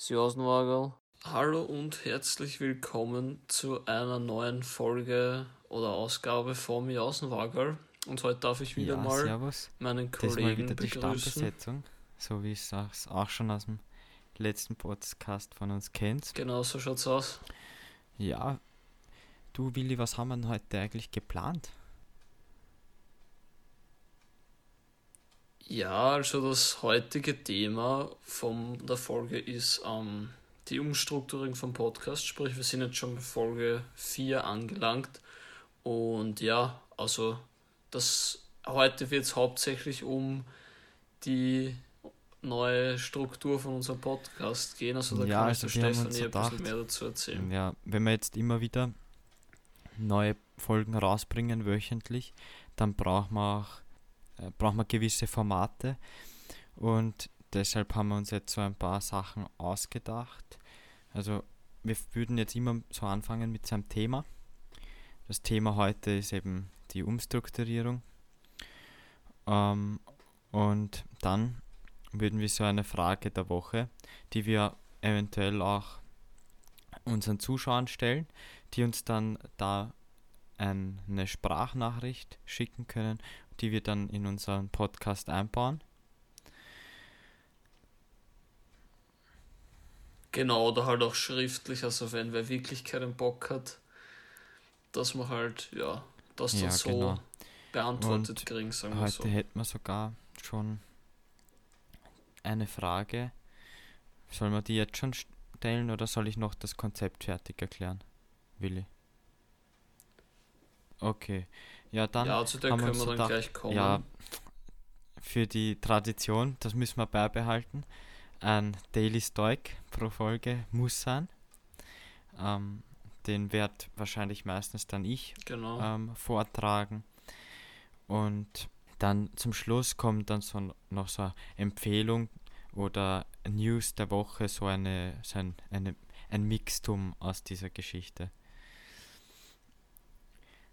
Sjosenwagel. Hallo und herzlich willkommen zu einer neuen Folge oder Ausgabe vom Jausenwagel. Und heute darf ich wieder ja, mal servus. meinen Kollegen wieder die begrüßen. So wie es auch, auch schon aus dem letzten Podcast von uns kennt. Genau, so schaut's aus. Ja, du Willi, was haben wir denn heute eigentlich geplant? Ja, also das heutige Thema von der Folge ist ähm, die Umstrukturierung vom Podcast. Sprich, wir sind jetzt schon bei Folge 4 angelangt. Und ja, also das heute wird es hauptsächlich um die neue Struktur von unserem Podcast gehen. Also da Ja, kann ich also der haben uns Stefanie ein bisschen mehr dazu erzählen. Ja, wenn wir jetzt immer wieder neue Folgen rausbringen wöchentlich, dann brauchen wir auch äh, brauchen wir gewisse Formate und deshalb haben wir uns jetzt so ein paar Sachen ausgedacht. Also wir würden jetzt immer so anfangen mit so einem Thema. Das Thema heute ist eben die Umstrukturierung. Ähm, und dann würden wir so eine Frage der Woche, die wir eventuell auch unseren Zuschauern stellen, die uns dann da ein- eine Sprachnachricht schicken können, die wir dann in unseren Podcast einbauen. Genau, oder halt auch schriftlich, also wenn wer wirklich keinen Bock hat, dass man halt, ja, das dann Ja, so genau. beantwortet Und kriegen, sagen wir Heute so. hätten wir sogar schon eine Frage. Sollen wir die jetzt schon stellen oder soll ich noch das Konzept fertig erklären, Willi? Okay, ja dann Ja, zu der haben wir können wir dann gedacht, gleich kommen. Ja, für die Tradition, das müssen wir beibehalten. Ein Daily Stoic pro Folge muss sein. Ähm, den werd wahrscheinlich meistens dann ich genau. ähm, vortragen. Und dann zum Schluss kommt dann so noch so eine Empfehlung oder News der Woche, so eine, so ein, eine, ein Mixtum aus dieser Geschichte.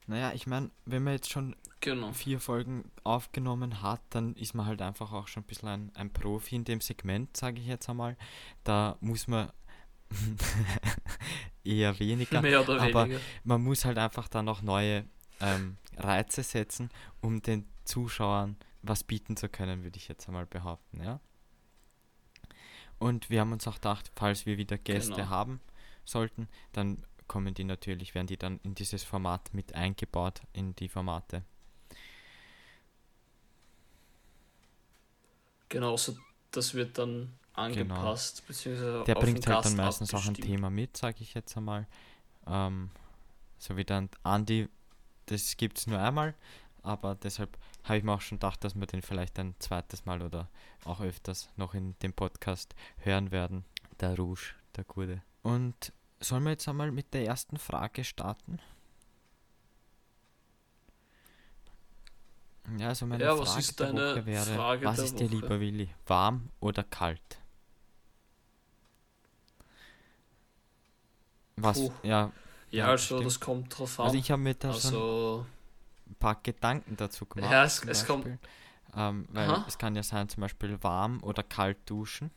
Naja, ich meine, wenn man jetzt schon genau. vier Folgen aufgenommen hat, dann ist man halt einfach auch schon ein bisschen ein, ein Profi in dem Segment, sage ich jetzt einmal. Da muss man eher weniger, aber weniger. man muss halt einfach dann noch neue ähm, Reize setzen, um den Zuschauern was bieten zu können, würde ich jetzt einmal behaupten, ja. Und wir haben uns auch gedacht, falls wir wieder Gäste Genau. haben sollten, dann kommen die natürlich, werden die dann in dieses Format mit eingebaut, in die Formate. Genau, so das wird dann angepasst, beziehungsweise Genau. Der auf den bringt halt dann Gast meistens auch ein. Thema mit, sage ich jetzt einmal. Ähm, so wie dann Andi, das gibt es nur einmal, aber deshalb habe ich mir auch schon gedacht, dass wir den vielleicht ein zweites Mal oder auch öfters noch in dem Podcast hören werden. Der Rouge, der Gute. Und sollen wir jetzt einmal mit der ersten Frage starten? Ja, also meine Ja, Frage was ist der Woche wäre, Frage was ist dir lieber, Willi? Warm oder kalt? Was, Puh. ja, Ja, also stimmt. das kommt drauf an. also ich habe mir da also, ein paar Gedanken dazu gemacht. Ja, es- es kommt-. Ähm, weil Aha. es kann ja sein, zum Beispiel warm oder kalt duschen.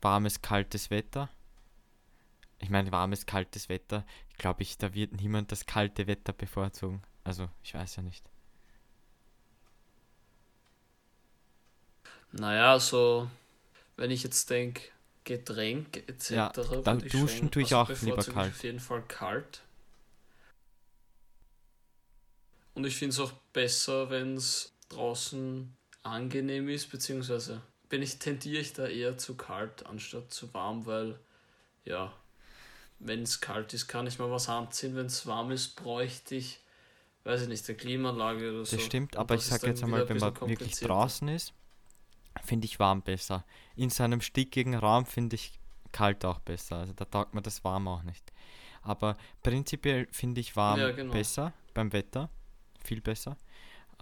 Warmes, kaltes Wetter. Ich meine, warmes, kaltes Wetter, glaube ich, da wird niemand das kalte Wetter bevorzugen. Also, ich weiß ja nicht. naja, so, wenn ich jetzt denke, Getränk etc. Ja, da würd ich duschen tue ich also auch lieber kalt. Ich auf jeden Fall kalt. Und ich finde es auch besser, wenn es draußen angenehm ist, beziehungsweise bin ich, tendiere ich da eher zu kalt anstatt zu warm, weil ja, wenn es kalt ist, kann ich mal was anziehen. Wenn es warm ist, bräuchte ich, weiß ich nicht, eine Klimaanlage oder so. Das stimmt, aber das ich sage jetzt einmal, wenn man wirklich draußen ist, finde ich warm besser. In so einem stickigen Raum finde ich kalt auch besser. Also da taugt mir das warm auch nicht. Aber prinzipiell finde ich warm Ja, genau. besser beim Wetter. Viel besser.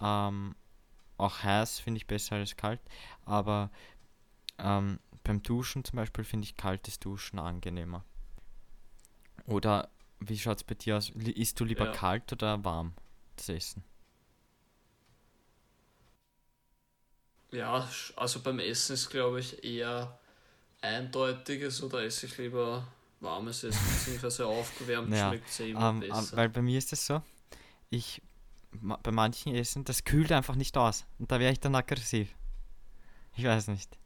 Ähm, auch heiß finde ich besser als kalt. Aber ähm, beim Duschen zum Beispiel finde ich kaltes Duschen angenehmer. Oder wie schaut es bei dir aus? Isst du lieber Ja. kalt oder warm das Essen? Ja, also beim Essen ist, glaube ich, eher Eindeutiges oder esse ich lieber warmes Essen, beziehungsweise aufgewärmt Naja, schmeckt es eh immer Ähm, ähm, besser. weil bei mir ist es so, ich ma- bei manchen Essen, das kühlt einfach nicht aus. Und da wäre ich dann aggressiv. Ich weiß nicht.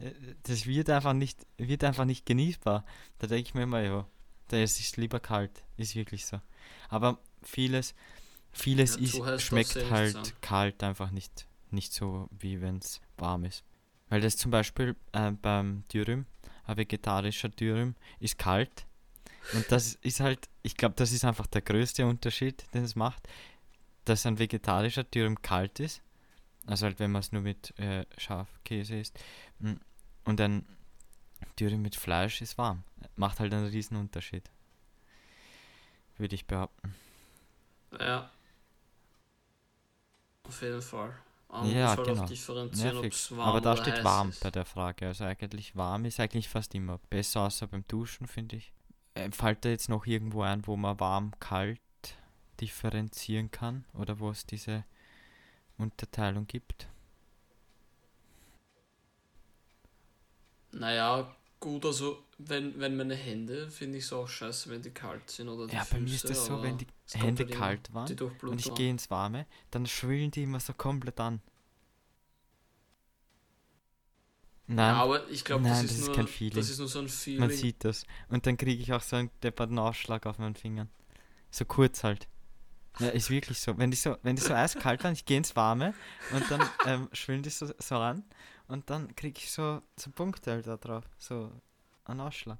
Äh, Das wird einfach nicht, wird einfach nicht genießbar. Da denke ich mir immer, ja, da ich es lieber kalt. Ist wirklich so. Aber vieles, vieles Ja, ist, schmeckt halt kalt einfach nicht, nicht so, wie wenn es warm ist. Weil das zum Beispiel äh, beim Dürüm, ein vegetarischer Dürüm, ist kalt. Und das ist halt, ich glaube, das ist einfach der größte Unterschied, den es macht, dass ein vegetarischer Dürüm kalt ist. Also halt, wenn man es nur mit äh, Schafkäse isst. Mm, Und ein Dürüm mit Fleisch ist warm. Macht halt einen riesen Unterschied. Würde ich behaupten. Ja. Auf jeden Fall. Man Ja, muss halt genau. auch differenzieren, ob es warm Aber da steht warm ist. bei der Frage. Also eigentlich warm ist eigentlich fast immer besser, außer beim Duschen, finde ich. Äh, fällt da jetzt noch irgendwo ein, wo man warm-kalt differenzieren kann? Oder wo es diese Unterteilung gibt? Naja, gut, also wenn, wenn meine Hände, finde ich es auch scheiße, wenn die kalt sind oder die Ja, bei mir ist das so, wenn die Hände halt kalt waren und ich gehe ins Warme, dann schwillen die immer so komplett an. Nein, Ja, aber ich glaube, das, Nein, ist das ist nur, kein Feeling. das ist nur so ein Feeling. man sieht das. Und dann kriege ich auch so einen depperten Ausschlag auf meinen Fingern. So kurz halt. Ja, ist wirklich so. Wenn die so, wenn die so eiskalt waren, ich gehe ins Warme und dann ähm, schwillen die so, so an und dann kriege ich so, so Punkte halt da drauf. So einen Ausschlag.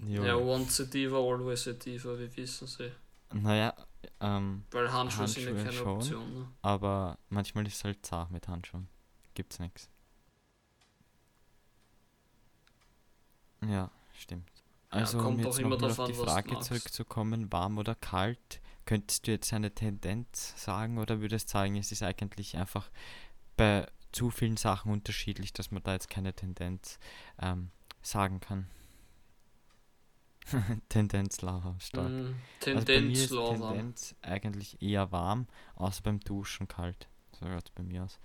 Jo. ja, once a diva, always a diva, wir wissen sie. Naja, ähm, Weil Handschuhe, sind ja Handschuhe keine schon. Option. Ne? aber manchmal ist es halt zart mit Handschuhen. Gibt's nix. Ja, stimmt. Also, kommt um auch jetzt immer nochmal drauf auf die an, Frage zurückzukommen, warm oder kalt, könntest du jetzt eine Tendenz sagen oder würdest sagen, es ist eigentlich einfach bei zu vielen Sachen unterschiedlich, dass man da jetzt keine Tendenz ähm, sagen kann? Tendenz lava, stark. Mm, Also Tendenz ist lauwarm. Tendenz eigentlich eher warm, außer beim Duschen kalt. So schaut bei mir aus.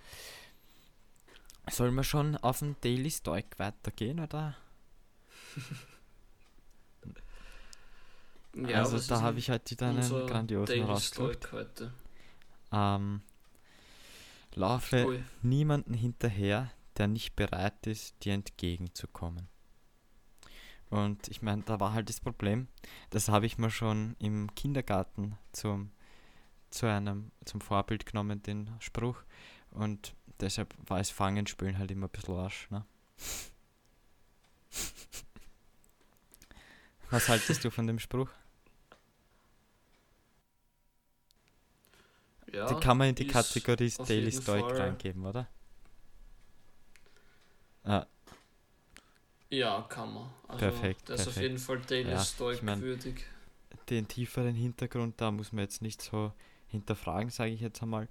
Sollen wir schon auf den Daily Stoic weitergehen, oder? Ja, also da habe ich heute wieder einen grandiosen heute. Ähm, laufe Ui. niemanden hinterher, der nicht bereit ist, dir entgegenzukommen. Und ich meine, da war halt das Problem, das habe ich mir schon im Kindergarten zum, zu einem, zum Vorbild genommen, den Spruch. Und deshalb war es Fangenspielen halt immer ein bisschen Arsch. Ne? Was haltest du von dem Spruch? Ja, Die kann man in die Kategorie Daily Stoic Fall- reingeben, oder? Ah, ja, kann man. Also, Perfekt, Der ist auf jeden Fall Daily Ja, Stoic ich mein- würdig. den tieferen Hintergrund, da muss man jetzt nicht so hinterfragen, sage ich jetzt einmal.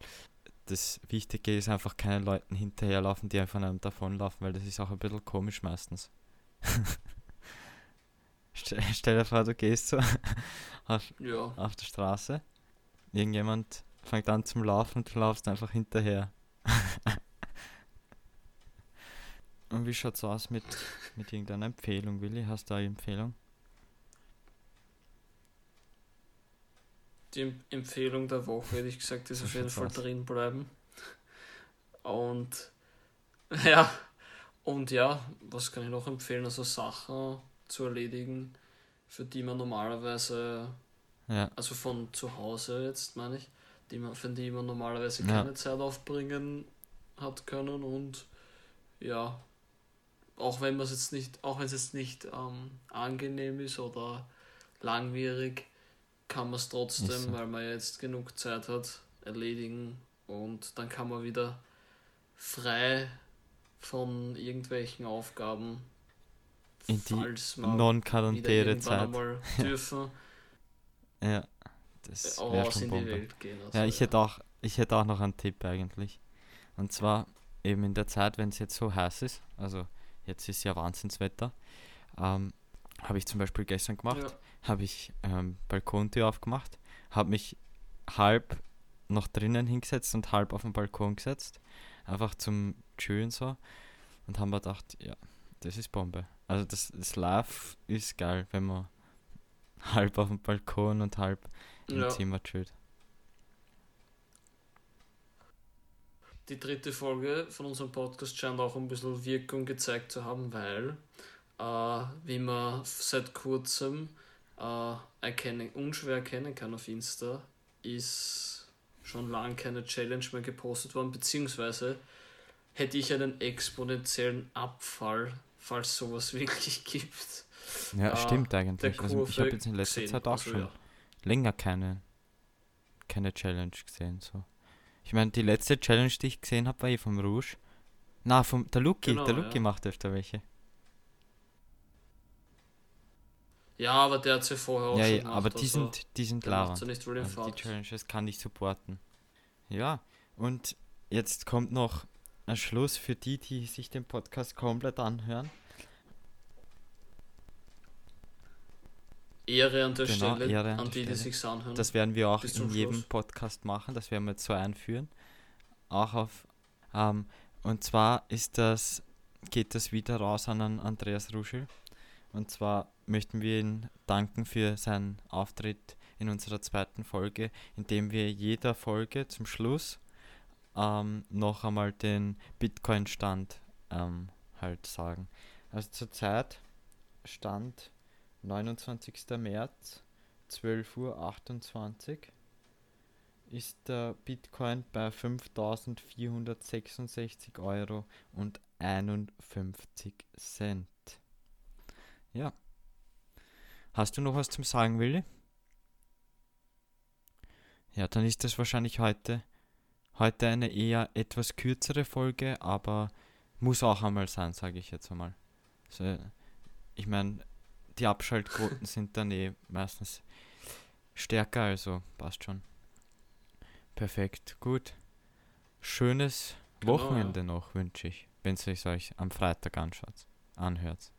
Das Wichtige ist einfach keinen Leuten hinterherlaufen, die einfach einem davonlaufen, weil das ist auch ein bisschen komisch meistens. Stell, dir vor, du gehst so auf, Ja. auf der Straße, irgendjemand fängt an zum Laufen und du laufst einfach hinterher. und wie schaut's aus mit, mit irgendeiner Empfehlung, Willi? Hast du eine Empfehlung? Die Em- Empfehlung der Woche, hätte ich gesagt, ist So auf jeden Fall aus. drin bleiben. Und ja, und ja, was kann ich noch empfehlen? Also Sachen zu erledigen, für die man normalerweise, Ja, also von zu Hause jetzt meine ich, die man, für die man normalerweise Ja. keine Zeit aufbringen hat können und ja, auch wenn man es jetzt nicht, auch wenn es jetzt nicht ähm, angenehm ist oder langwierig, kann man es trotzdem, so. weil man jetzt genug Zeit hat, erledigen und dann kann man wieder frei von irgendwelchen Aufgaben, In die falls man wieder non-quarantäre irgendwann Zeit. einmal dürfen, Ja, das auch wäre schon Bombe. Gehen. Also, Ja, ich hätte auch, ich hätte auch noch einen Tipp eigentlich. Und zwar eben in der Zeit, wenn es jetzt so heiß ist, also jetzt ist ja Wahnsinnswetter, ähm, habe ich zum Beispiel gestern gemacht, Ja. habe ich ähm, Balkontür aufgemacht, habe mich halb noch drinnen hingesetzt und halb auf den Balkon gesetzt, einfach zum Chillen so. Und haben wir gedacht, ja, das ist Bombe. Also das, das Live ist geil, wenn man halb auf dem Balkon und halb im Ja. Zimmer chillt. Die dritte Folge von unserem Podcast scheint auch ein bisschen Wirkung gezeigt zu haben, weil, äh, wie man seit kurzem äh, erkennen, unschwer erkennen kann auf Insta, ist schon lange keine Challenge mehr gepostet worden, beziehungsweise hätte ich einen exponentiellen Abfall, falls sowas wirklich gibt. Ja, Ah, stimmt eigentlich. Also ich habe jetzt in letzter gesehen. Zeit auch Also, schon ja. länger keine, keine Challenge gesehen. So. Ich meine, die letzte Challenge, die ich gesehen habe, war eh vom Rouge. Na, vom der Luki. Genau, der Luki ja. macht öfter welche. Ja, aber der hat sie vorher auch Ja, schon ja, gemacht, aber die also sind, die sind weil er Also die. Challenges kann ich supporten. Ja, und jetzt kommt noch ein Schluss für die, die sich den Podcast komplett anhören. Ehre an der Genau, Stelle, Ehre an an die, die sich's anhören. Das werden wir auch in zum jedem Schluss. Podcast machen. Das werden wir jetzt so einführen. Auch auf. Ähm, und zwar ist das, geht das wieder raus an Andreas Ruschel. Und zwar möchten wir ihn danken für seinen Auftritt in unserer zweiten Folge, indem wir jeder Folge zum Schluss ähm, noch einmal den Bitcoin-Stand ähm, halt sagen. Also zurzeit Stand 29. März 12.28 Uhr ist der Bitcoin bei 5.466 Euro und 51 Cent. Ja. Hast du noch was zum Sagen, Willi? Ja, dann ist das wahrscheinlich heute, heute eine eher etwas kürzere Folge, aber muss auch einmal sein, sage ich jetzt einmal. Also, ich meine, die Abschaltquoten sind dann eh meistens stärker, also passt schon. Perfekt, gut. Schönes Genau, Wochenende noch wünsche ich, wenn es euch am Freitag anschaut, anhört.